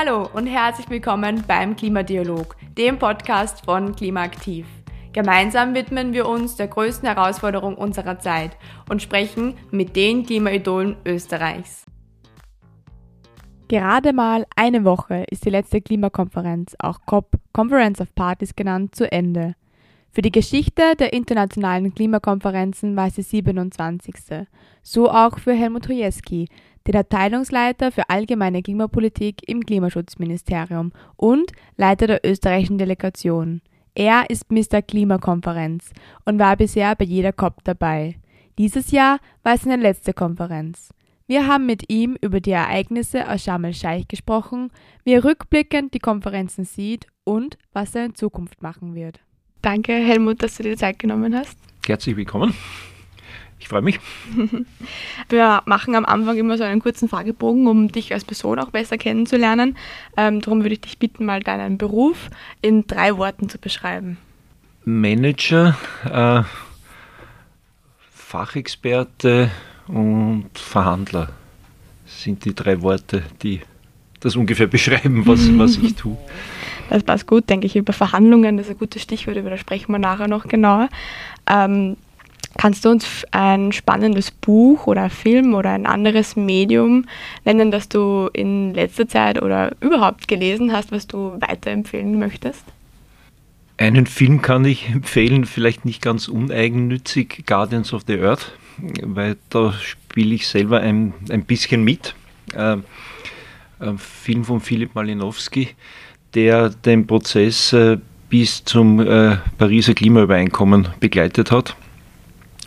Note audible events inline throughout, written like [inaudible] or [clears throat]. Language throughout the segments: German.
Hallo und herzlich willkommen beim Klimadialog, dem Podcast von Klimaaktiv. Gemeinsam widmen wir uns der größten Herausforderung unserer Zeit und sprechen mit den Klimaidolen Österreichs. Gerade mal eine Woche ist die letzte Klimakonferenz, auch COP, Conference of Parties genannt, zu Ende. Für die Geschichte der internationalen Klimakonferenzen war es die 27. So auch für Helmut Hojewski, den Abteilungsleiter für allgemeine Klimapolitik im Klimaschutzministerium und Leiter der österreichischen Delegation. Er ist Mr. Klimakonferenz und war bisher bei jeder COP dabei. Dieses Jahr war es seine letzte Konferenz. Wir haben mit ihm über die Ereignisse aus Sharm el-Scheich gesprochen, wie er rückblickend die Konferenzen sieht und was er in Zukunft machen wird. Danke, Helmut, dass du dir Zeit genommen hast. Herzlich willkommen. Ich freue mich. [laughs] Wir machen am Anfang immer so einen kurzen Fragebogen, um dich als Person auch besser kennenzulernen. Ähm, darum würde ich dich bitten, mal deinen Beruf in drei Worten zu beschreiben. Manager, äh, Fachexperte und Verhandler sind die drei Worte, die das ungefähr [laughs] beschreiben, was, was ich tue. Das passt gut, denke ich, über Verhandlungen, das ist ein gutes Stichwort, über das sprechen wir nachher noch genauer. Ähm, Kannst du uns ein spannendes Buch oder Film oder ein anderes Medium nennen, das du in letzter Zeit oder überhaupt gelesen hast, was du weiterempfehlen möchtest? Einen Film kann ich empfehlen, vielleicht nicht ganz uneigennützig, Guardians of the Earth, weil da spiele ich selber ein, ein bisschen mit. Äh, ein Film von Philipp Malinowski, der den Prozess äh, bis zum äh, Pariser Klimaübereinkommen begleitet hat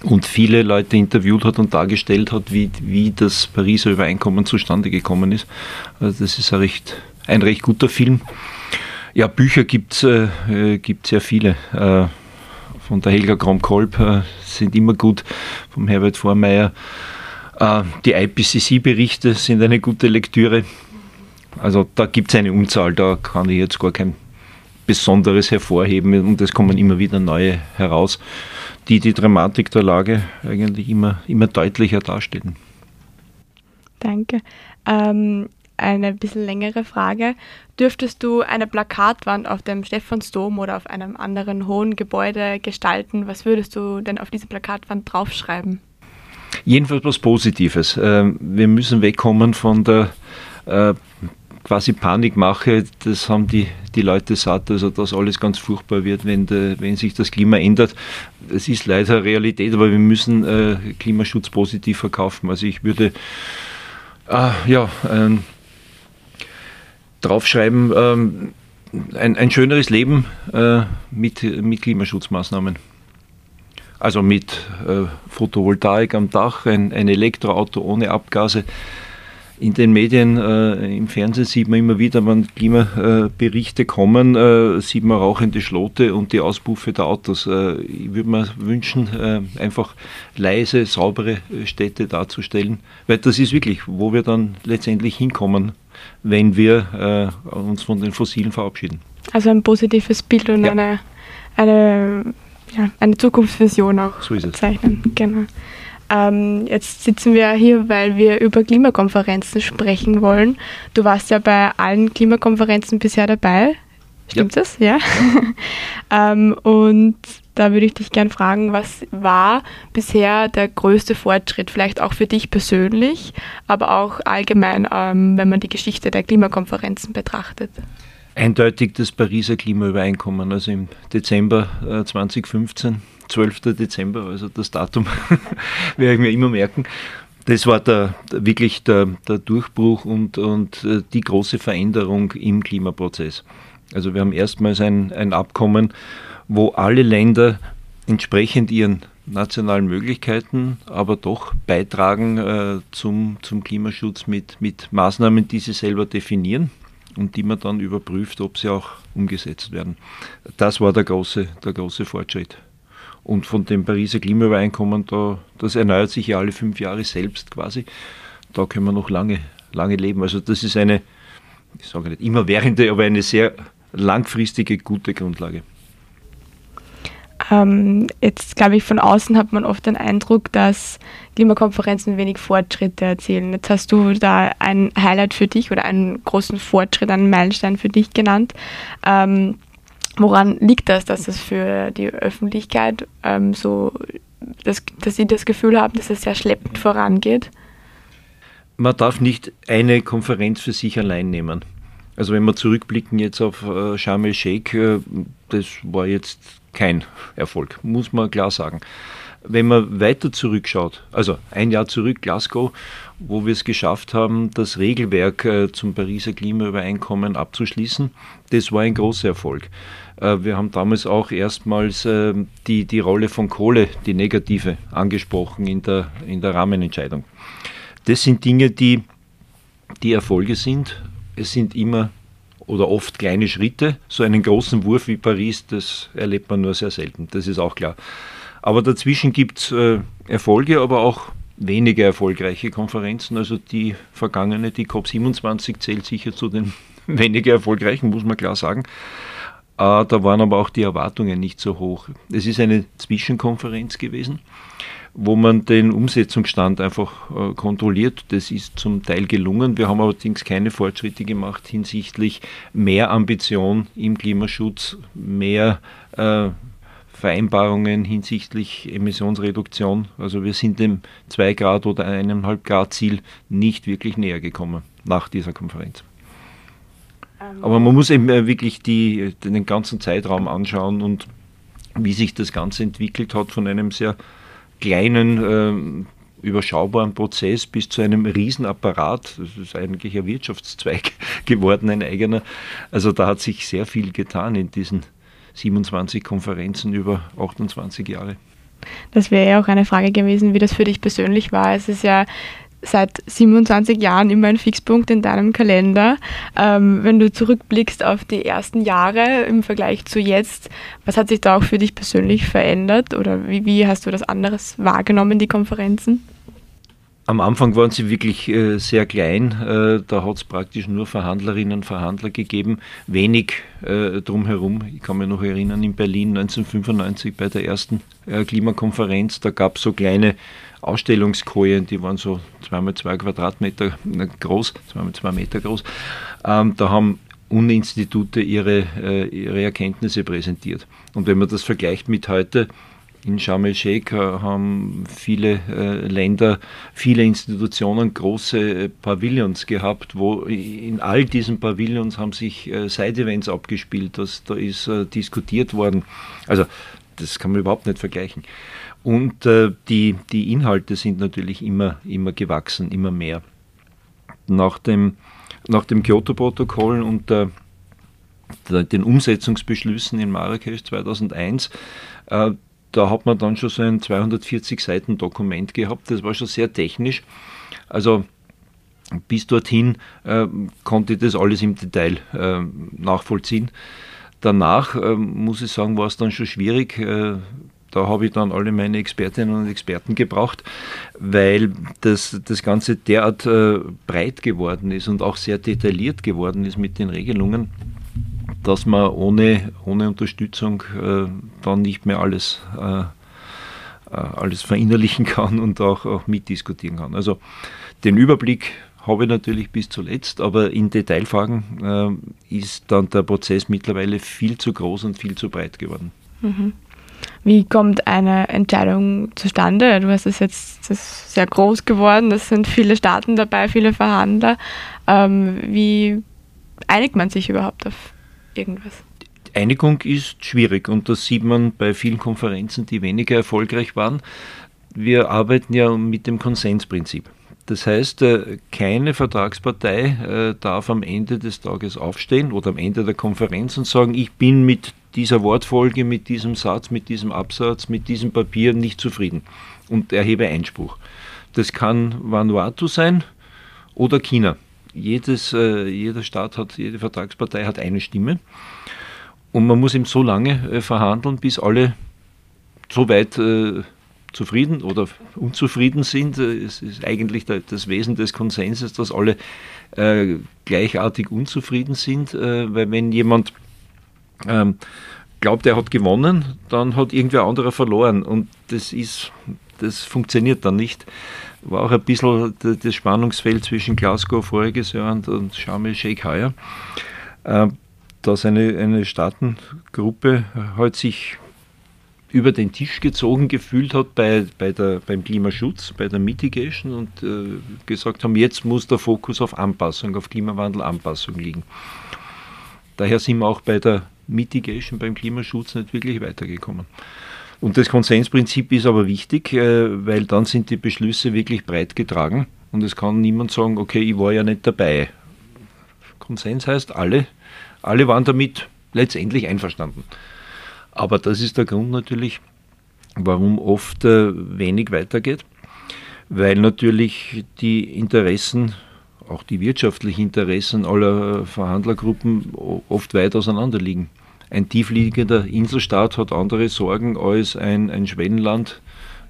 und viele Leute interviewt hat und dargestellt hat, wie, wie das Pariser Übereinkommen zustande gekommen ist. Also das ist ein recht, ein recht guter Film. Ja, Bücher gibt es äh, gibt sehr viele. Äh, von der Helga Krom-Kolb äh, sind immer gut, vom Herbert Vormeier. Äh, die IPCC-Berichte sind eine gute Lektüre. Also da gibt es eine Unzahl, da kann ich jetzt gar kein Besonderes hervorheben und es kommen immer wieder neue heraus die die Dramatik der Lage eigentlich immer, immer deutlicher darstellen. Danke. Ähm, eine bisschen längere Frage. Dürftest du eine Plakatwand auf dem Stephansdom oder auf einem anderen hohen Gebäude gestalten? Was würdest du denn auf diese Plakatwand draufschreiben? Jedenfalls was Positives. Ähm, wir müssen wegkommen von der quasi Panikmache, das haben die, die Leute satt, also dass alles ganz furchtbar wird, wenn, de, wenn sich das Klima ändert. Es ist leider Realität, aber wir müssen äh, Klimaschutz positiv verkaufen. Also ich würde äh, ja, äh, draufschreiben, ähm, ein, ein schöneres Leben äh, mit, mit Klimaschutzmaßnahmen. Also mit äh, Photovoltaik am Dach, ein, ein Elektroauto ohne Abgase in den Medien, äh, im Fernsehen sieht man immer wieder, wenn Klimaberichte kommen, äh, sieht man rauchende Schlote und die Auspuffe der Autos. Äh, ich würde mir wünschen, äh, einfach leise, saubere Städte darzustellen, weil das ist wirklich, wo wir dann letztendlich hinkommen, wenn wir äh, uns von den Fossilen verabschieden. Also ein positives Bild und ja. eine, eine, ja, eine Zukunftsvision auch so zeichnen. Genau. Ähm, jetzt sitzen wir hier, weil wir über Klimakonferenzen sprechen wollen. Du warst ja bei allen Klimakonferenzen bisher dabei. Stimmt ja. das? Ja. [laughs] ähm, und da würde ich dich gerne fragen, was war bisher der größte Fortschritt, vielleicht auch für dich persönlich, aber auch allgemein, ähm, wenn man die Geschichte der Klimakonferenzen betrachtet? Eindeutig das Pariser Klimaübereinkommen, also im Dezember äh, 2015 12. Dezember, also das Datum [laughs] werde ich mir immer merken. Das war der, wirklich der, der Durchbruch und, und äh, die große Veränderung im Klimaprozess. Also wir haben erstmals ein, ein Abkommen, wo alle Länder entsprechend ihren nationalen Möglichkeiten, aber doch beitragen äh, zum, zum Klimaschutz mit, mit Maßnahmen, die sie selber definieren und die man dann überprüft, ob sie auch umgesetzt werden. Das war der große, der große Fortschritt. Und von dem Pariser Klimaübereinkommen, da, das erneuert sich ja alle fünf Jahre selbst quasi. Da können wir noch lange, lange leben. Also das ist eine, ich sage nicht immerwährende, aber eine sehr langfristige, gute Grundlage. Ähm, jetzt glaube ich, von außen hat man oft den Eindruck, dass Klimakonferenzen wenig Fortschritte erzielen. Jetzt hast du da ein Highlight für dich oder einen großen Fortschritt, einen Meilenstein für dich genannt. Ähm, woran liegt das, dass es für die Öffentlichkeit ähm, so, dass, dass sie das Gefühl haben, dass es sehr schleppend vorangeht? Man darf nicht eine Konferenz für sich allein nehmen. Also wenn wir zurückblicken jetzt auf äh, Sharm el-Sheikh, äh, das war jetzt kein Erfolg, muss man klar sagen. Wenn man weiter zurückschaut, also ein Jahr zurück, Glasgow, wo wir es geschafft haben, das Regelwerk äh, zum Pariser Klimaübereinkommen abzuschließen, das war ein großer Erfolg. Äh, wir haben damals auch erstmals äh, die, die Rolle von Kohle, die negative, angesprochen in der, in der Rahmenentscheidung. Das sind Dinge, die, die Erfolge sind. Es sind immer oder oft kleine Schritte. So einen großen Wurf wie Paris, das erlebt man nur sehr selten, das ist auch klar. Aber dazwischen gibt es Erfolge, aber auch weniger erfolgreiche Konferenzen. Also die vergangene, die COP27 zählt sicher zu den [laughs] weniger erfolgreichen, muss man klar sagen. Äh, da waren aber auch die Erwartungen nicht so hoch. Es ist eine Zwischenkonferenz gewesen wo man den Umsetzungsstand einfach äh, kontrolliert. Das ist zum Teil gelungen. Wir haben allerdings keine Fortschritte gemacht hinsichtlich mehr Ambition im Klimaschutz, mehr äh, Vereinbarungen hinsichtlich Emissionsreduktion. Also wir sind dem 2 Grad oder 1,5 Grad Ziel nicht wirklich näher gekommen nach dieser Konferenz. Ähm. Aber man muss eben äh, wirklich die, den ganzen Zeitraum anschauen und wie sich das Ganze entwickelt hat von einem sehr kleinen, äh, überschaubaren Prozess bis zu einem Riesenapparat. Das ist eigentlich ein Wirtschaftszweig [laughs] geworden, ein eigener. Also da hat sich sehr viel getan in diesen 27 Konferenzen über 28 Jahre. Das wäre ja auch eine Frage gewesen, wie das für dich persönlich war. Es ist ja seit 27 Jahren immer ein Fixpunkt in deinem Kalender. Ähm, wenn du zurückblickst auf die ersten Jahre im Vergleich zu jetzt, was hat sich da auch für dich persönlich verändert oder wie, wie hast du das anderes wahrgenommen, die Konferenzen? Am Anfang waren sie wirklich äh, sehr klein. Äh, da hat es praktisch nur Verhandlerinnen und Verhandler gegeben, wenig äh, drumherum. Ich kann mich noch erinnern, in Berlin 1995 bei der ersten äh, Klimakonferenz, da gab es so kleine Ausstellungskojen, die waren so 2x2 Quadratmeter groß, 2x2 Meter groß. Ähm, da haben Uni-Institute ihre, ihre Erkenntnisse präsentiert. Und wenn man das vergleicht mit heute, in Sharm el-Sheikh haben viele äh, Länder, viele Institutionen große äh, Pavillons gehabt, wo in all diesen Pavillons haben sich äh, Side-Events abgespielt, das, da ist äh, diskutiert worden. Also das kann man überhaupt nicht vergleichen. Und äh, die, die Inhalte sind natürlich immer, immer gewachsen, immer mehr. Nach dem, nach dem Kyoto-Protokoll und der, den Umsetzungsbeschlüssen in Marrakesch 2001, äh, da hat man dann schon so ein 240 Seiten Dokument gehabt. Das war schon sehr technisch. Also bis dorthin äh, konnte ich das alles im Detail äh, nachvollziehen. Danach äh, muss ich sagen, war es dann schon schwierig, äh, da habe ich dann alle meine Expertinnen und Experten gebraucht, weil das, das Ganze derart äh, breit geworden ist und auch sehr detailliert geworden ist mit den Regelungen, dass man ohne, ohne Unterstützung äh, dann nicht mehr alles, äh, äh alles verinnerlichen [laughs] kann und auch, auch mitdiskutieren kann. Also den Überblick habe ich natürlich bis zuletzt, aber in Detailfragen äh, ist dann der Prozess mittlerweile viel zu groß und viel zu breit geworden. Mhm. Wie kommt eine Entscheidung zustande? Du hast es jetzt sehr groß geworden, es sind viele Staaten dabei, viele Verhandler. Ähm, wie einigt man sich überhaupt auf irgendwas? Einigung ist schwierig und das sieht man bei vielen Konferenzen, die weniger erfolgreich waren. Wir arbeiten ja mit dem Konsensprinzip. Das heißt, äh, keine Vertragspartei äh, darf am Ende des Tages aufstehen oder am Ende der Konferenz und sagen, ich bin mit dieser Wortfolge, mit diesem Satz, mit diesem Absatz, mit diesem Papier nicht zufrieden und erhebe Einspruch. Das kann Vanuatu sein oder China. Jedes, äh, jeder Staat hat, jede Vertragspartei hat eine Stimme. Und man muss eben so lange äh, verhandeln, bis alle so weit äh, zufrieden oder unzufrieden sind. Es ist eigentlich das Wesen des Konsenses, dass alle gleichartig unzufrieden sind, weil wenn jemand ähm, glaubt, er hat gewonnen, dann hat irgendwer anderer verloren. Und das ist, das funktioniert dann nicht. War auch ein bisschen das Spannungsfeld zwischen Glasgow voriges Jahr und, und Sharm el-Sheikh heuer. Äh, dass eine, eine Staatengruppe halt sich über den Tisch gezogen gefühlt hat bei, bei der, beim Klimaschutz, bei der Mitigation und äh, gesagt haben, jetzt muss der Fokus auf Anpassung, auf Klimawandelanpassung liegen. Daher sind wir auch bei der Mitigation, beim Klimaschutz nicht wirklich weitergekommen. Und das Konsensprinzip ist aber wichtig, äh, weil dann sind die Beschlüsse wirklich breit getragen und es kann niemand sagen, okay, ich war ja nicht dabei. Konsens heißt, alle, alle waren damit letztendlich einverstanden. Aber das ist der Grund natürlich, warum oft äh, wenig weitergeht, weil natürlich die Interessen, auch die wirtschaftlichen Interessen aller Verhandlergruppen oft weit auseinander liegen. Ein tiefliegender Inselstaat hat andere Sorgen als ein, ein Schwellenland,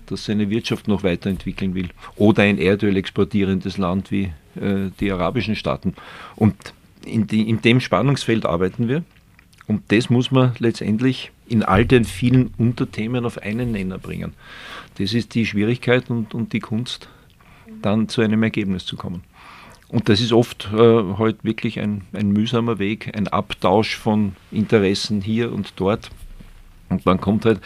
das seine Wirtschaft noch weiterentwickeln will. Oder ein Erdöl exportierendes Land wie äh, die arabischen Staaten. Und in, die, in dem Spannungsfeld arbeiten wir. Und das muss man letztendlich in all den vielen Unterthemen auf einen Nenner bringen. Das ist die Schwierigkeit und, und die Kunst, dann zu einem Ergebnis zu kommen. Und das ist oft äh, halt wirklich ein, ein mühsamer Weg, ein Abtausch von Interessen hier und dort. Und dann kommt halt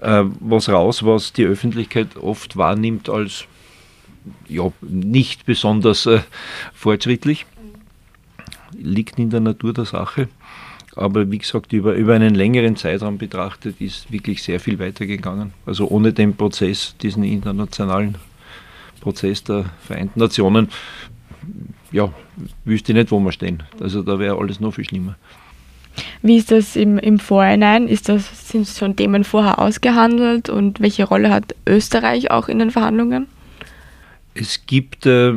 äh, was raus, was die Öffentlichkeit oft wahrnimmt als ja, nicht besonders äh, fortschrittlich. Liegt in der Natur der Sache. Aber wie gesagt, über, über einen längeren Zeitraum betrachtet ist wirklich sehr viel weitergegangen. Also ohne den Prozess, diesen internationalen Prozess der Vereinten Nationen, ja, wüsste ich nicht, wo wir stehen. Also da wäre alles noch viel schlimmer. Wie ist das im, im Vorhinein? Ist das, sind schon Themen vorher ausgehandelt und welche Rolle hat Österreich auch in den Verhandlungen? Es gibt äh,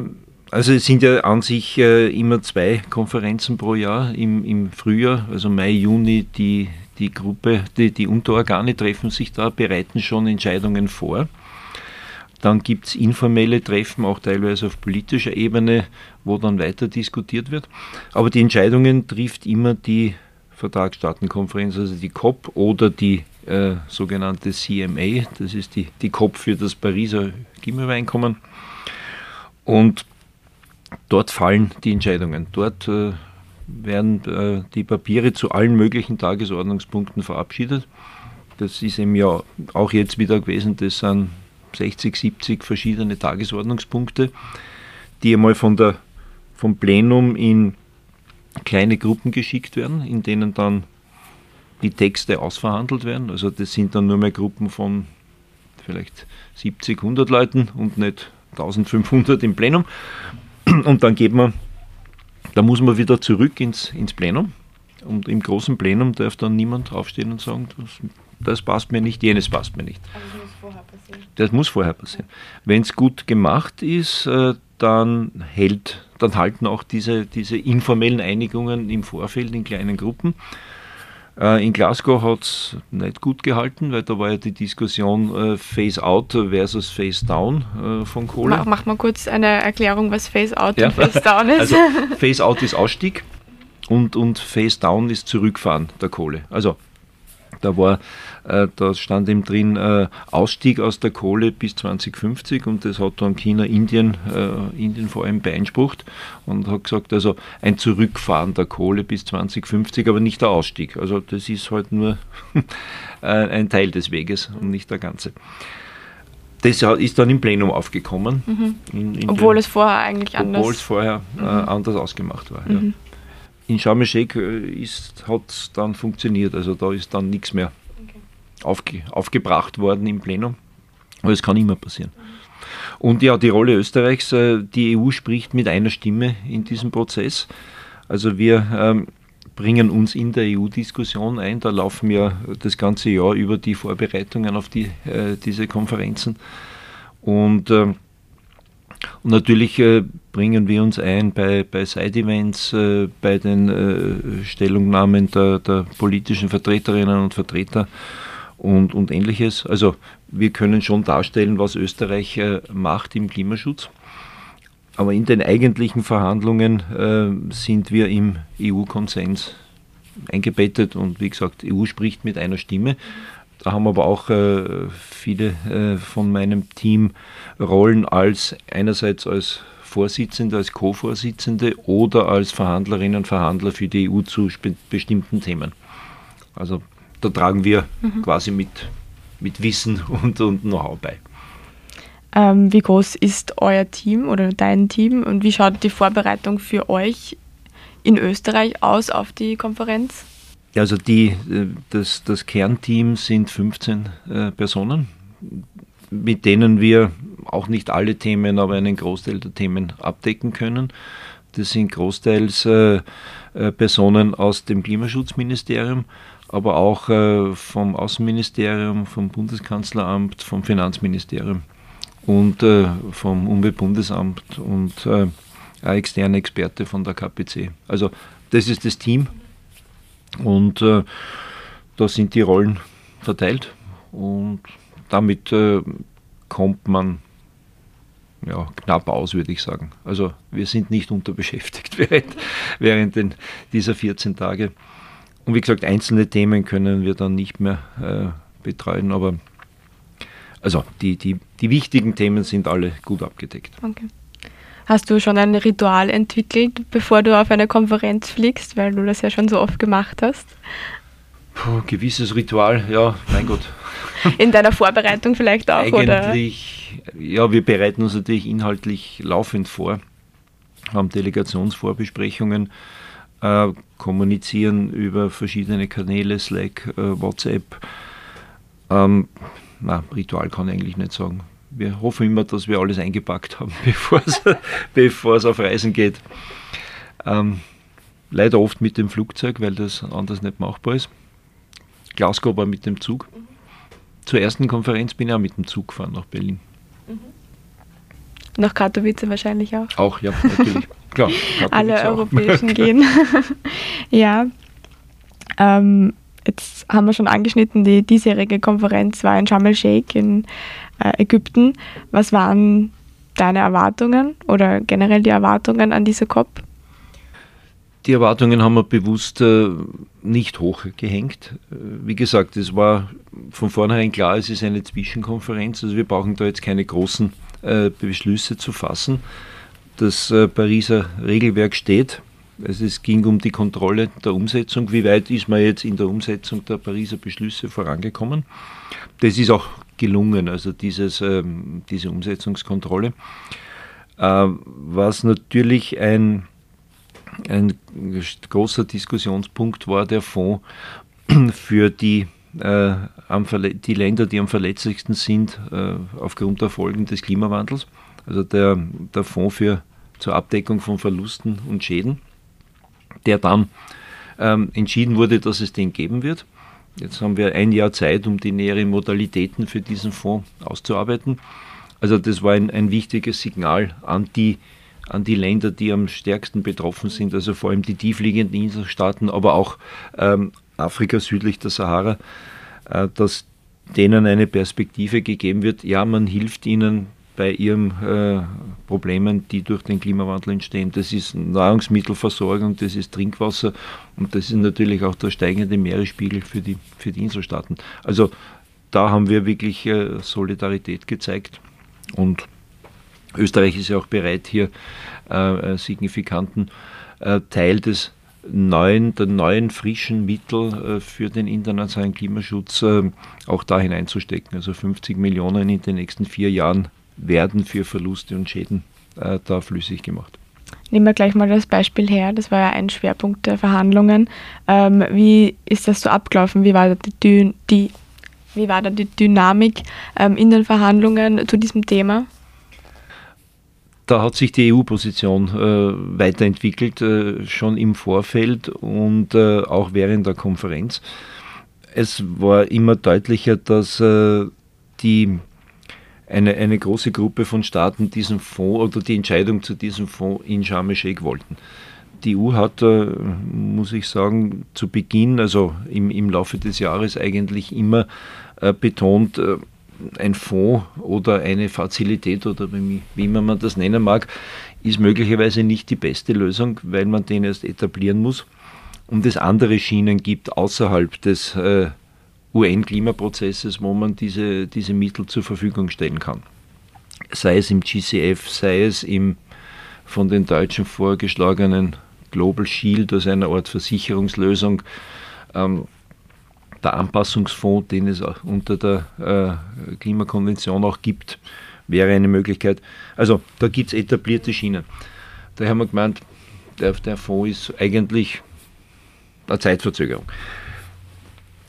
also es sind ja an sich äh, immer zwei Konferenzen pro Jahr im, im Frühjahr, also Mai, Juni, die, die Gruppe, die, die Unterorgane treffen sich da, bereiten schon Entscheidungen vor. Dann gibt es informelle Treffen, auch teilweise auf politischer Ebene, wo dann weiter diskutiert wird. Aber die Entscheidungen trifft immer die Vertragsstaatenkonferenz, also die COP oder die äh, sogenannte CMA, das ist die, die COP für das Pariser Klimaübereinkommen. Und dort fallen die Entscheidungen. Dort äh, werden äh, die Papiere zu allen möglichen Tagesordnungspunkten verabschiedet. Das ist eben ja auch jetzt wieder gewesen, das sind 60, 70 verschiedene Tagesordnungspunkte, die einmal von der, vom Plenum in kleine Gruppen geschickt werden, in denen dann die Texte ausverhandelt werden. Also das sind dann nur mehr Gruppen von vielleicht 70, 100 Leuten und nicht 1500 im Plenum. Und dann geht man, da muss man wieder zurück ins, ins Plenum. Und im großen Plenum darf dann niemand aufstehen und sagen, das, das passt mir nicht, jenes passt mir nicht. Aber das muss vorher passieren. Wenn es gut gemacht ist, äh, dann hält, dann halten auch diese, diese informellen Einigungen im Vorfeld in kleinen Gruppen. Äh, in Glasgow hat es nicht gut gehalten, weil da war ja die Diskussion äh, Phase Out versus Phase Down äh, von Kohle. Mach, mach, mal kurz eine Erklärung, was Phase Out ja. und Phase Down ist. Also Phase Out ist Ausstieg und, und Phase Down ist Zurückfahren der Kohle. Also da war, äh, da stand eben drin äh, Ausstieg aus der Kohle bis 2050 und das hat dann China, Indien, äh, Indien vor allem beeinsprucht und hat gesagt, also ein Zurückfahren der Kohle bis 2050, aber nicht der Ausstieg. Also das ist halt nur [laughs] ein Teil des Weges und nicht der ganze. Das ist dann im Plenum aufgekommen. Mhm. In, in obwohl den, es vorher eigentlich anders Obwohl es vorher mhm. anders ausgemacht war. Mhm. Ja in Sharm äh, hat es dann funktioniert. Also da ist dann nichts mehr okay. aufge, aufgebracht worden im Plenum. Aber es kann immer passieren. Und ja, die Rolle Österreichs, äh, die EU spricht mit einer Stimme in diesem Prozess. Also wir ähm, bringen uns in der EU-Diskussion ein. Da laufen ja das ganze Jahr über die Vorbereitungen auf die, äh, diese Konferenzen. Und ähm, und natürlich äh, bringen wir uns ein bei, bei Side-Events, äh, bei den äh, Stellungnahmen der, der, politischen Vertreterinnen und Vertreter und, und ähnliches. Also wir können schon darstellen, was Österreich äh, macht im Klimaschutz. Aber in den eigentlichen Verhandlungen äh, sind wir im EU-Konsens eingebettet und wie gesagt, EU spricht mit einer Stimme. Da haben aber auch äh, viele äh, von meinem Team Rollen als einerseits als Vorsitzende, als Co-Vorsitzende oder als Verhandlerinnen und Verhandler für die EU zu bestimmten Themen. Also da tragen wir mhm. quasi mit, mit Wissen [laughs] und, und Know-how bei. Ähm, wie groß ist euer Team oder dein Team und wie schaut die Vorbereitung für euch in Österreich aus auf die Konferenz? Ja, also die, äh, das, das Kernteam sind 15 äh, Personen, mit denen wir auch nicht alle Themen, aber einen Großteil der Themen abdecken können. Das sind großteils äh, Personen aus dem Klimaschutzministerium, aber auch vom Außenministerium, vom Bundeskanzleramt, vom Finanzministerium und vom Umweltbundesamt und ein externer Experte von der KPC. Also das ist das Team und äh, da sind die Rollen verteilt und damit kommt man ja, knapp aus, würde ich sagen. Also wir sind nicht unterbeschäftigt [laughs] während, während den, dieser 14 Tage. Und wie gesagt, einzelne Themen können wir dann nicht mehr äh, betreuen, aber also die, die, die wichtigen Themen sind alle gut abgedeckt. Okay. Hast du schon ein Ritual entwickelt, bevor du auf eine Konferenz fliegst, weil du das ja schon so oft gemacht hast? Puh, gewisses Ritual, ja, mein Gott. In deiner Vorbereitung vielleicht auch, Eigentlich, oder? ja, wir bereiten uns natürlich inhaltlich laufend vor, haben Delegationsvorbesprechungen, äh, kommunizieren über verschiedene Kanäle, Slack, äh, WhatsApp. Ähm, na, Ritual kann ich eigentlich nicht sagen. Wir hoffen immer, dass wir alles eingepackt haben, [laughs] bevor es auf Reisen geht. Ähm, leider oft mit dem Flugzeug, weil das anders nicht machbar ist. Glasgow war mit dem Zug. Zur ersten Konferenz bin ich auch mit dem Zug gefahren nach Berlin. Mhm. Nach Katowice wahrscheinlich auch. Auch, ja, natürlich. Klar, [laughs] Alle europäischen [laughs] gehen. ja. Ähm, jetzt haben wir schon angeschnitten, die diesjährige Konferenz war in Sharm el-Sheikh in Ägypten. Was waren deine Erwartungen oder generell die Erwartungen an diese COP? Die Erwartungen haben wir bewusst äh, nicht hochgehängt. Äh, wie gesagt, es war von vornherein klar, es ist eine Zwischenkonferenz, also wir brauchen da jetzt keine großen äh, Beschlüsse zu fassen. Das äh, Pariser Regelwerk steht. Also es ging um die Kontrolle der Umsetzung. Wie weit ist man jetzt in der Umsetzung der Pariser Beschlüsse vorangekommen? Das ist auch gelungen, also dieses, ähm, diese Umsetzungskontrolle. Äh, was natürlich ein ein großer Diskussionspunkt war der Fonds für die, äh, die Länder, die am verletzlichsten sind äh, aufgrund der Folgen des Klimawandels. Also der, der Fonds für, zur Abdeckung von Verlusten und Schäden, der dann ähm, entschieden wurde, dass es den geben wird. Jetzt haben wir ein Jahr Zeit, um die näheren Modalitäten für diesen Fonds auszuarbeiten. Also das war ein, ein wichtiges Signal an die an die Länder, die am stärksten betroffen sind, also vor allem die tiefliegenden Inselstaaten, aber auch ähm, Afrika südlich der Sahara, äh, dass denen eine Perspektive gegeben wird. Ja, man hilft ihnen bei ihren äh, Problemen, die durch den Klimawandel entstehen. Das ist Nahrungsmittelversorgung, das ist Trinkwasser und das ist natürlich auch der steigende Meeresspiegel für die, für die Inselstaaten. Also da haben wir wirklich äh, Solidarität gezeigt und Österreich ist ja auch bereit, hier äh, signifikanten äh, Teil des neuen, der neuen frischen Mittel äh, für den internationalen Klimaschutz äh, auch da hineinzustecken. Also 50 Millionen in den nächsten vier Jahren werden für Verluste und Schäden äh, da flüssig gemacht. Nehmen wir gleich mal das Beispiel her. Das war ja ein Schwerpunkt der Verhandlungen. Ähm, wie ist das so abgelaufen? Wie war die, die wie war da die Dynamik ähm, in den Verhandlungen zu diesem Thema? da hat sich die EU-Position äh, weiterentwickelt, äh, schon im Vorfeld und äh, auch während der Konferenz. Es war immer deutlicher, dass äh, die, eine, eine große Gruppe von Staaten diesen Fonds oder die Entscheidung zu diesem Fonds in Sharm el-Sheikh wollten. Die EU hat, äh, muss ich sagen, zu Beginn, also im, im Laufe des Jahres eigentlich immer äh, betont, ein Fonds oder eine Fazilität oder wie, wie man das nennen mag, ist möglicherweise nicht die beste Lösung, weil man den erst etablieren muss und es andere Schienen gibt außerhalb des äh, UN-Klimaprozesses, wo man diese, diese Mittel zur Verfügung stellen kann. Sei es im GCF, sei es im von den Deutschen vorgeschlagenen Global Shield als eine Art Versicherungslösung. Ähm, der Anpassungsfonds, den es unter der äh, Klimakonvention auch gibt, wäre eine Möglichkeit. Also da gibt es etablierte Schienen. Da haben wir gemeint, der, der Fonds ist eigentlich eine Zeitverzögerung.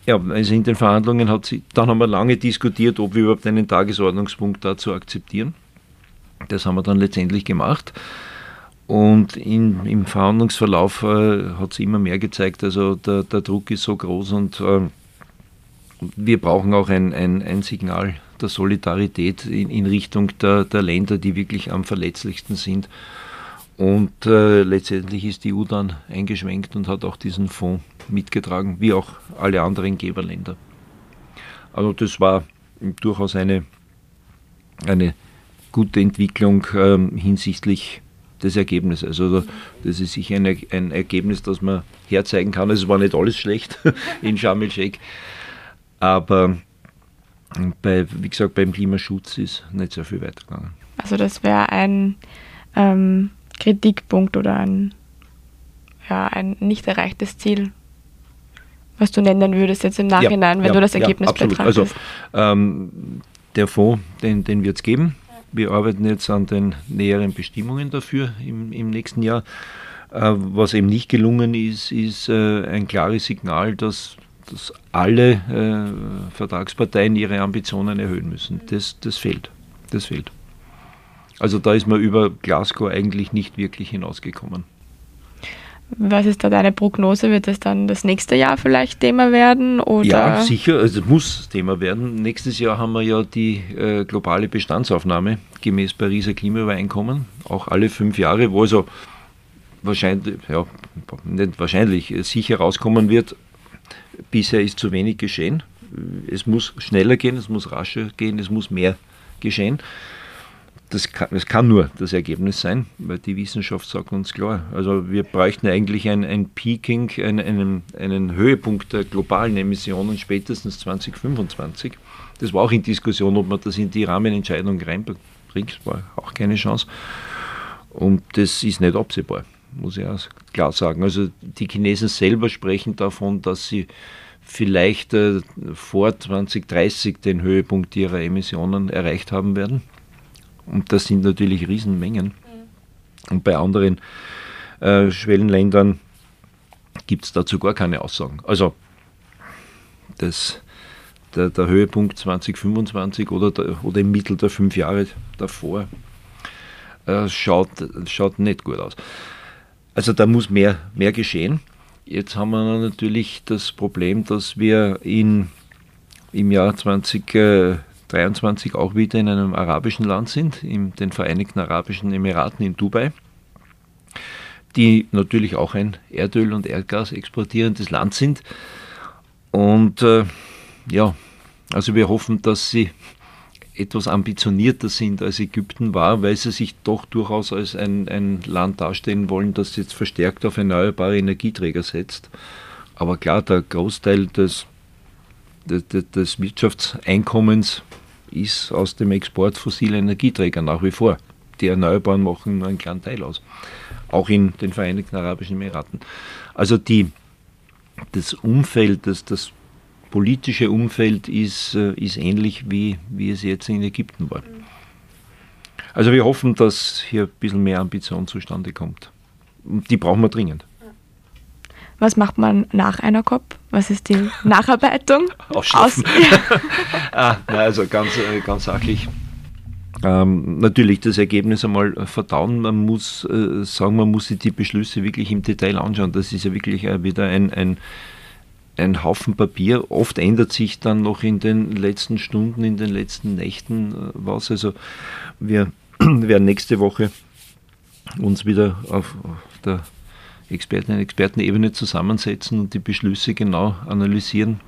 Ja, also in den Verhandlungen hat sie, dann haben wir lange diskutiert, ob wir überhaupt einen Tagesordnungspunkt dazu akzeptieren. Das haben wir dann letztendlich gemacht. Und in, im Verhandlungsverlauf äh, hat es immer mehr gezeigt, also der, der, Druck ist so groß und äh, wir brauchen auch ein, ein, ein Signal der Solidarität in, in Richtung der, der, Länder, die wirklich am verletzlichsten sind. Und äh, letztendlich ist die EU dann eingeschwenkt und hat auch diesen Fonds mitgetragen, wie auch alle anderen Geberländer. Also das war durchaus eine, eine gute Entwicklung ähm, hinsichtlich des Ergebnisses. Also das ist sicher ein, ein Ergebnis, das man herzeigen kann. Also es war nicht alles schlecht [laughs] in Sharm el-Sheikh, aber bei, wie gesagt, beim Klimaschutz ist nicht sehr viel weitergegangen. Also das wäre ein ähm, Kritikpunkt oder ein, ja, ein nicht erreichtes Ziel, was du nennen würdest jetzt im Nachhinein, ja, wenn ja, du das Ergebnis ja, betrachtest. Also ähm, der Fonds, den, den wird es geben. Wir arbeiten jetzt an den näheren Bestimmungen dafür im, im nächsten Jahr. Äh, was eben nicht gelungen ist, ist äh, ein klares Signal, dass, dass alle äh, Vertragsparteien ihre Ambitionen erhöhen müssen. Das, das fehlt. Das fehlt. Also da ist man über Glasgow eigentlich nicht wirklich hinausgekommen. Was ist da deine Prognose? Wird das dann das nächste Jahr vielleicht Thema werden? Oder? Ja, sicher. Also muss Thema werden. Nächstes Jahr haben wir ja die äh, globale Bestandsaufnahme gemäß Pariser Klimaübereinkommen. Auch alle fünf Jahre, wo also wahrscheinlich, ja, nicht wahrscheinlich, äh, sicher rauskommen wird. Bisher ist zu wenig geschehen. Es muss schneller gehen, es muss rascher gehen, es muss mehr geschehen das kann, das kann nur das Ergebnis sein, weil die Wissenschaft sagt uns klar. Also wir bräuchten eigentlich ein, ein Peaking, einen, einen, einen Höhepunkt der globalen Emissionen spätestens 2025. Das war auch in Diskussion, ob man das in die Rahmenentscheidung reinbringt. War auch keine Chance. Und das ist nicht absehbar, muss ich auch klar sagen. Also die Chinesen selber sprechen davon, dass sie vielleicht äh, vor 2030 den Höhepunkt ihrer Emissionen erreicht haben werden. Und das sind natürlich Riesenmengen. Und bei anderen äh, Schwellenländern gibt es dazu gar keine Aussagen. Also das, der, der Höhepunkt 2025 oder, der, oder im Mittel der fünf Jahre davor äh, schaut, schaut nicht gut aus. Also da muss mehr, mehr geschehen. Jetzt haben wir natürlich das Problem, dass wir in, im Jahr 20, 23 auch wieder in einem arabischen Land sind, in den Vereinigten Arabischen Emiraten in Dubai, die natürlich auch ein Erdöl- und Erdgas exportierendes Land sind. Und äh, ja, also wir hoffen, dass sie etwas ambitionierter sind als Ägypten war, weil sie sich doch durchaus als ein, ein Land darstellen wollen, das jetzt verstärkt auf erneuerbare Energieträger setzt. Aber klar, der Großteil des, des, des Wirtschaftseinkommens ist aus dem Export fossiler Energieträger nach wie vor. Die Erneuerbaren machen nur einen kleinen Teil aus. Auch in den Vereinigten Arabischen Emiraten. Also die, das Umfeld, das, das politische Umfeld ist, äh, ist ähnlich wie, wie es jetzt in Ägypten war. Also wir hoffen, dass hier ein bisschen mehr Ambition zustande kommt. Die brauchen wir dringend. Was macht man nach einer COP? Was ist die Nacharbeitung? [laughs] Ausschlafen. Aus [laughs] ah, na, also ganz, äh, ganz sachlich. Ähm, natürlich das Ergebnis einmal verdauen. Man muss äh, sagen, man muss sich die Beschlüsse wirklich im Detail anschauen. Das ist ja wirklich äh, wieder ein, ein, ein Haufen Papier. Oft ändert sich dann noch in den letzten Stunden, in den letzten Nächten äh, was. Also wir [clears throat] werden nächste Woche uns wieder auf, auf der Experten und Expertenebene zusammensetzen und die Beschlüsse genau analysieren.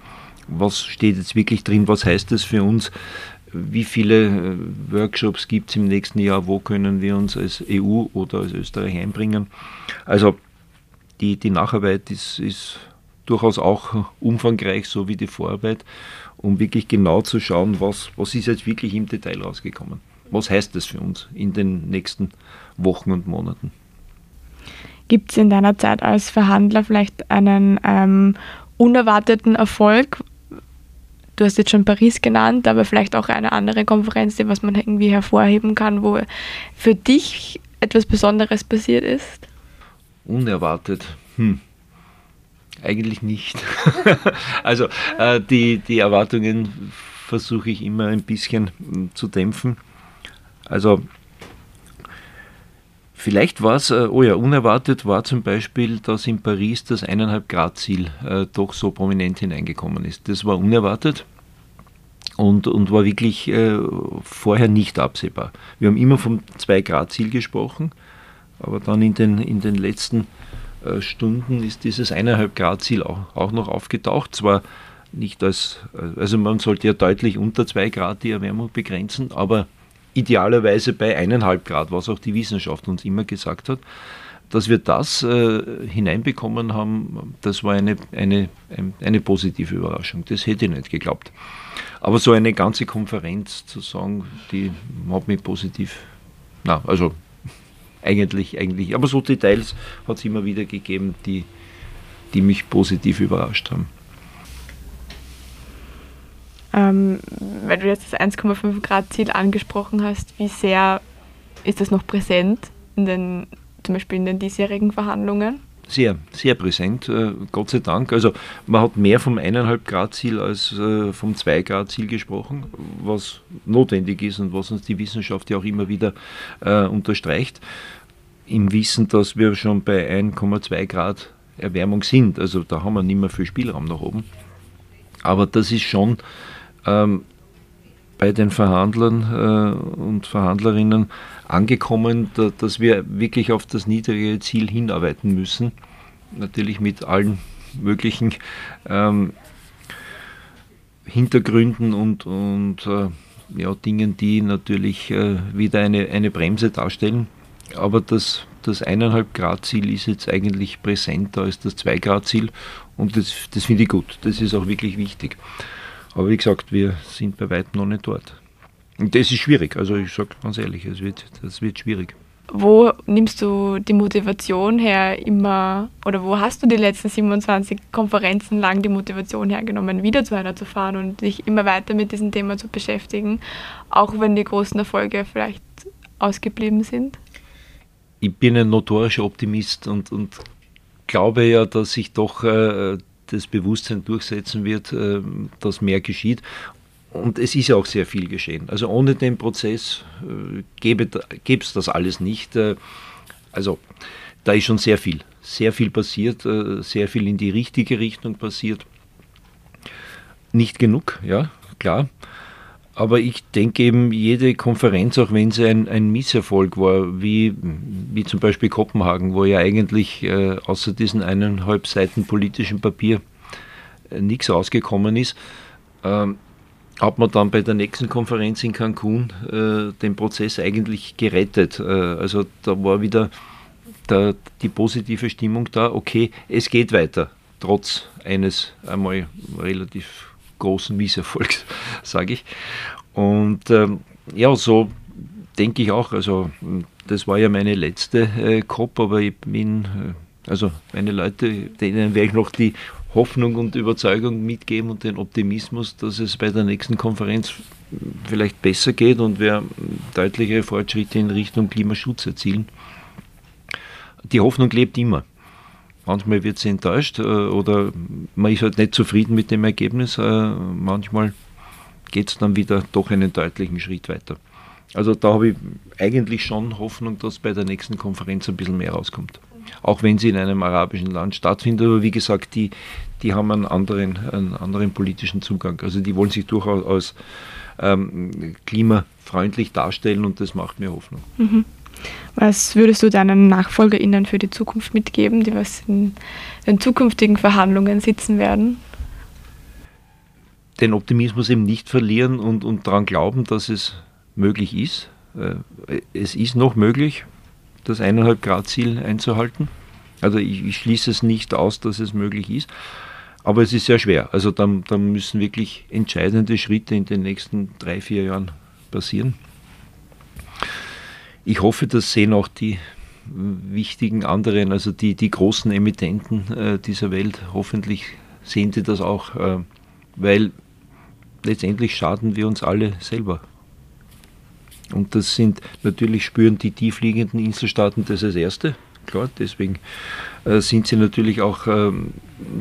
Was steht jetzt wirklich drin? Was heißt das für uns? Wie viele äh, Workshops gibt es im nächsten Jahr? Wo können wir uns als EU oder als Österreich einbringen? Also die, die Nacharbeit ist, ist durchaus auch umfangreich, so wie die Vorarbeit, um wirklich genau zu schauen, was, was ist jetzt wirklich im Detail rausgekommen. Was heißt das für uns in den nächsten Wochen und Monaten? Gibt es in deiner Zeit als Verhandler vielleicht einen ähm, unerwarteten Erfolg? Du hast jetzt schon Paris genannt, aber vielleicht auch eine andere Konferenz, die was man irgendwie hervorheben kann, wo für dich etwas Besonderes passiert ist? Unerwartet. Hm. Eigentlich nicht. [laughs] also äh, die, die Erwartungen versuche ich immer ein bisschen hm, zu dämpfen. Also vielleicht war es, äh, oh ja, unerwartet war zum Beispiel, dass in Paris das 1,5 Grad Ziel äh, doch so prominent hineingekommen ist. Das war unerwartet und, und war wirklich äh, vorher nicht absehbar. Wir haben immer vom 2 Grad Ziel gesprochen, aber dann in den, in den letzten äh, Stunden ist dieses 1,5 Grad Ziel auch, auch noch aufgetaucht. Zwar nicht als, äh, also man sollte ja deutlich unter 2 Grad die Erwärmung begrenzen, aber idealerweise bei 1,5 Grad, was auch die Wissenschaft uns immer gesagt hat. Dass wir das äh, hineinbekommen haben, das war eine, eine, eine positive Überraschung. Das hätte ich nicht geglaubt. Aber so eine ganze Konferenz zu sagen, die hat mich positiv, na, also eigentlich, eigentlich, aber so Details hat es immer wieder gegeben, die, die mich positiv überrascht haben. Ähm, weil du jetzt das 1,5 Grad Ziel angesprochen hast, wie sehr ist das noch präsent in den, zum Beispiel in den diesjährigen Verhandlungen? Sehr, sehr präsent, äh, Gott sei Dank. Also man hat mehr vom 1,5 Grad Ziel als äh, vom 2 Grad Ziel gesprochen, was notwendig ist und was uns die Wissenschaft ja auch immer wieder äh, unterstreicht. Im Wissen, dass wir schon bei 1,2 Grad Erwärmung sind. Also da haben wir nicht mehr viel Spielraum nach oben. Aber das ist schon ähm, bei den Verhandlern äh, und Verhandlerinnen angekommen, da, dass wir wirklich auf das niedrige Ziel hinarbeiten müssen. Natürlich mit allen möglichen ähm, Hintergründen und, und äh, ja, Dingen, die natürlich äh, wieder eine, eine Bremse darstellen. Aber das, das 1,5 Grad Ziel ist jetzt eigentlich präsenter als das 2 Grad Ziel und das, das finde ich gut. Das ist auch wirklich wichtig. Aber wie gesagt, wir sind bei weitem noch nicht dort. Und das ist schwierig, also ich sage ganz ehrlich, es wird, das wird schwierig. Wo nimmst du die Motivation her immer, oder wo hast du die letzten 27 Konferenzen lang die Motivation hergenommen, wieder zu einer zu fahren und dich immer weiter mit diesem Thema zu beschäftigen, auch wenn die großen Erfolge vielleicht ausgeblieben sind? Ich bin ein notorischer Optimist und, und glaube ja, dass sich doch äh, das Bewusstsein durchsetzen wird, äh, dass mehr geschieht. Und es ist ja auch sehr viel geschehen. Also ohne den Prozess äh, gäbe es das alles nicht. Äh, also da ist schon sehr viel, sehr viel passiert, sehr viel in die richtige Richtung passiert. Nicht genug, ja, klar. Aber ich denke eben, jede Konferenz, auch wenn sie ein, ein Misserfolg war, wie, wie zum Beispiel Kopenhagen, wo ja eigentlich äh, außer diesen eineinhalb Seiten politischen Papier äh, nichts rausgekommen ist, äh, hat man dann bei der nächsten Konferenz in Cancun äh, den Prozess eigentlich gerettet. Äh, also da war wieder der, die positive Stimmung da, okay, es geht weiter, trotz eines einmal relativ großen Misserfolgs, [laughs] sage ich. Und ähm, ja, so denke ich auch. Also, das war ja meine letzte äh, COP, aber ich bin, äh, also meine Leute, denen werde ich noch die Hoffnung und Überzeugung mitgeben und den Optimismus, dass es bei der nächsten Konferenz vielleicht besser geht und wir deutliche Fortschritte in Richtung Klimaschutz erzielen. Die Hoffnung lebt immer. Manchmal wird sie enttäuscht äh, oder man ist halt nicht zufrieden mit dem Ergebnis. Äh, manchmal geht es dann wieder doch einen deutlichen Schritt weiter. Also da habe ich eigentlich schon Hoffnung, dass bei der nächsten Konferenz ein bisschen mehr rauskommt. Auch wenn sie in einem arabischen Land stattfindet, aber wie gesagt, die, die haben einen anderen, einen anderen politischen Zugang. Also die wollen sich durchaus als ähm, klimafreundlich darstellen und das macht mir Hoffnung. Mhm. Was würdest du deinen NachfolgerInnen für die Zukunft mitgeben, die was in den zukünftigen Verhandlungen sitzen werden? Den Optimismus eben nicht verlieren und, und daran glauben, dass es möglich ist. Äh, es ist noch möglich, das 1,5 Grad Ziel einzuhalten. Also ich, ich schließe es nicht aus, dass es möglich ist. Aber es ist sehr schwer. Also da, da müssen wirklich entscheidende Schritte in den nächsten drei, vier Jahren passieren. Ich hoffe, das sehen auch die wichtigen anderen, also die, die großen Emittenten äh, dieser Welt, hoffentlich sehen die das auch, äh, weil letztendlich schaden wir uns alle selber. Und das sind, natürlich spüren die tiefliegenden Inselstaaten das als Erste, klar, deswegen äh, sind sie natürlich auch ähm,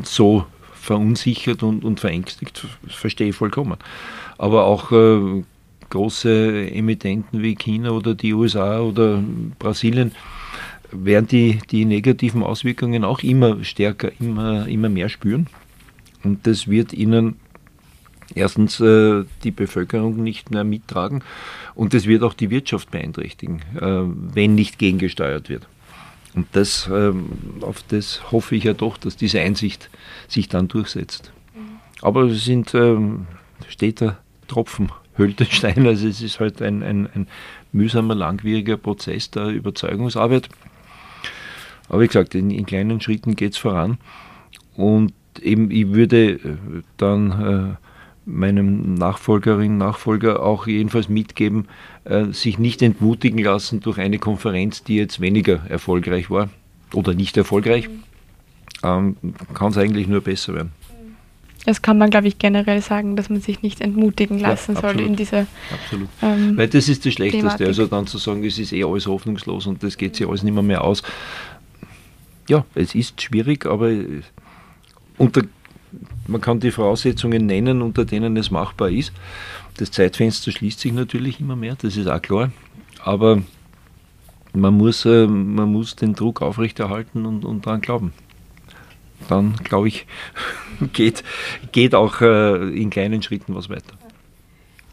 so verunsichert und, und verängstigt, verstehe ich vollkommen. Aber auch äh, große Emittenten wie China oder die USA oder Brasilien werden die, die negativen Auswirkungen auch immer stärker, immer, immer mehr spüren. Und das wird ihnen erstens äh, die Bevölkerung nicht mehr mittragen und das wird auch die Wirtschaft beeinträchtigen, äh, wenn nicht gegengesteuert wird. Und das, ähm, auf das hoffe ich ja doch, dass diese Einsicht sich dann durchsetzt. Mhm. Aber es sind ähm, steter Tropfen, höhlt den Stein. [laughs] Also es ist halt ein, ein, ein mühsamer, langwieriger Prozess der Überzeugungsarbeit. Aber wie gesagt, in, in kleinen Schritten geht es voran. Und eben, ich würde äh, dann äh, meinem Nachfolgerinnen Nachfolger auch jedenfalls mitgeben, äh, sich nicht entmutigen lassen durch eine Konferenz, die jetzt weniger erfolgreich war oder nicht erfolgreich. Ähm, Kann es eigentlich nur besser werden. Das kann man, glaube ich, generell sagen, dass man sich nicht entmutigen lassen ja, soll in dieser. Absolut. Ähm, Weil das ist das Schlechteste. Thematik. Also dann zu sagen, es ist eh alles hoffnungslos und das geht sich alles nicht mehr, mehr aus. Ja, es ist schwierig, aber unter man kann die Voraussetzungen nennen, unter denen es machbar ist. Das Zeitfenster schließt sich natürlich immer mehr, das ist auch klar. Aber man muss, äh, man muss den Druck aufrechterhalten und, und daran glauben. Dann, glaube ich, [laughs] geht, geht auch äh, in kleinen Schritten was weiter.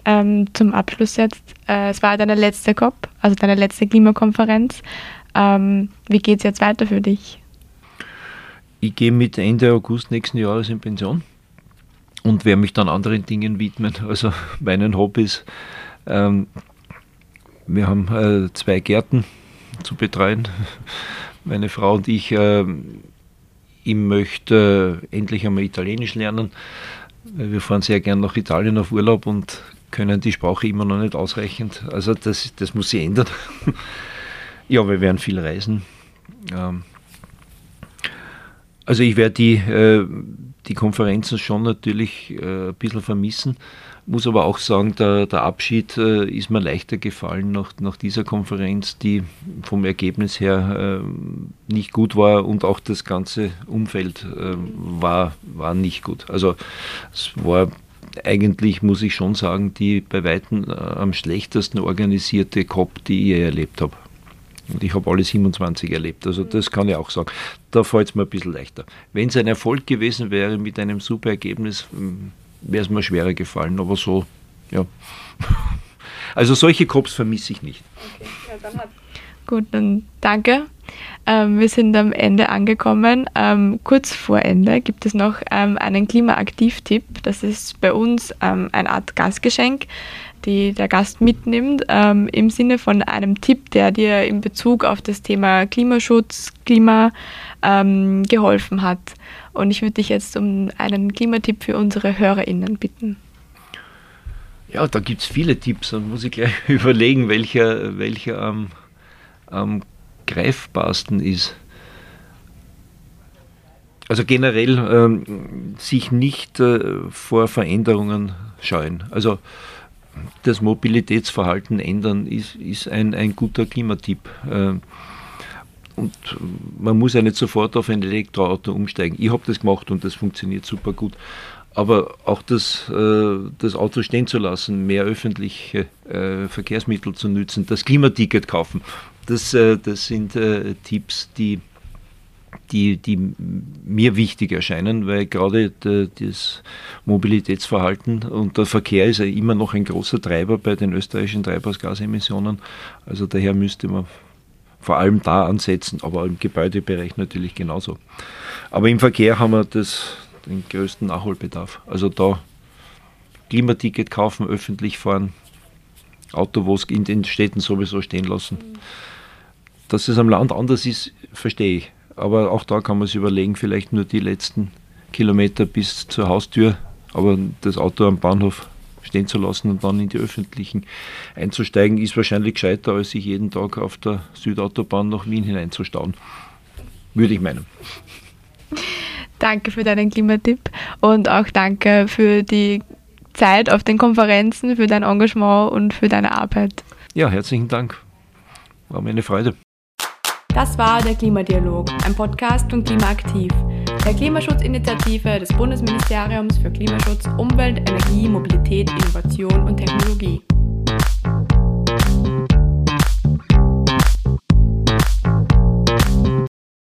Ähm, zum Abschluss jetzt, äh, es war deine letzte COP, also deine letzte Klimakonferenz. Ähm, wie geht es jetzt weiter für dich? ich gehe mit Ende August nächsten Jahres in Pension und werde mich dann anderen Dingen widmen, [laughs] also meinen Hobbys. Ähm, wir haben äh, zwei Gärten zu betreuen, [laughs] meine Frau und ich. Äh, ich möchte endlich einmal Italienisch lernen. Wir fahren sehr gern nach Italien auf Urlaub und können die Sprache immer noch nicht ausreichend. Also das, das muss sich ändern. [laughs] ja, wir werden viel reisen. Ähm, also ich werde die, äh, die Konferenzen schon natürlich äh, ein bisschen vermissen, muss aber auch sagen, der, der Abschied äh, ist mir leichter gefallen nach, nach dieser Konferenz, die vom Ergebnis her äh, nicht gut war und auch das ganze Umfeld äh, war, war nicht gut. Also es war eigentlich, muss ich schon sagen, die bei Weitem äh, am schlechtesten organisierte COP, die ich je erlebt habe. Und ich habe alle 27 erlebt. Also das kann ich auch sagen. Da fällt es mir ein bisschen leichter. Wenn es ein Erfolg gewesen wäre mit einem super Ergebnis, hm, wäre es mir schwerer gefallen. Aber so, ja. [laughs] Also solche Cops vermisse ich nicht. Okay, ja, dann hat Gut, dann danke. Ähm, wir sind am Ende angekommen. Ähm, kurz vor Ende gibt es noch ähm, einen Klimaaktiv-Tipp. Das ist bei uns ähm, eine Art Gastgeschenk die der Gast mitnimmt, ähm, im Sinne von einem Tipp, der dir in Bezug auf das Thema Klimaschutz, Klima ähm, geholfen hat. Und ich würde dich jetzt um einen Klimatipp für unsere HörerInnen bitten. Ja, da gibt es viele Tipps. Dann muss ich gleich [laughs] überlegen, welcher, welcher am, am greifbarsten ist. Also generell ähm, sich nicht äh, vor Veränderungen scheuen. Also das Mobilitätsverhalten ändern, ist, ist ein, ein guter Klimatipp. Äh, und man muss ja nicht sofort auf ein Elektroauto umsteigen. Ich habe das gemacht und das funktioniert super gut. Aber auch das, äh, das Auto stehen zu lassen, mehr öffentliche äh, Verkehrsmittel zu nutzen, das Klimaticket kaufen, das, das sind Tipps, die die, die mir wichtig erscheinen, weil gerade das Mobilitätsverhalten und der Verkehr ist ja immer noch ein großer Treiber bei den österreichischen Treibhausgasemissionen. Also daher müsste man vor allem da ansetzen, aber im Gebäudebereich natürlich genauso. Aber im Verkehr haben wir das, den größten Nachholbedarf. Also da Klimaticket kaufen, öffentlich fahren, Auto, wo es in den Städten sowieso stehen lassen. Dass es am Land anders ist, verstehe ich. Aber auch da kann man sich überlegen, vielleicht nur die letzten Kilometer bis zur Haustür, aber das Auto am Bahnhof stehen zu lassen und dann in die öffentlichen einzusteigen, ist wahrscheinlich gescheiter, als sich jeden Tag auf der Südautobahn nach Wien hineinzustauen. Würde ich meinen. Danke für deinen Klimatipp und auch danke für die Zeit auf den Konferenzen, für dein Engagement und für deine Arbeit. Ja, herzlichen Dank. War mir eine Freude. Das war der Klimadialog, ein Podcast von Klimaaktiv, der Klimaschutzinitiative des Bundesministeriums für Klimaschutz, Umwelt, Energie, Mobilität, Innovation und Technologie.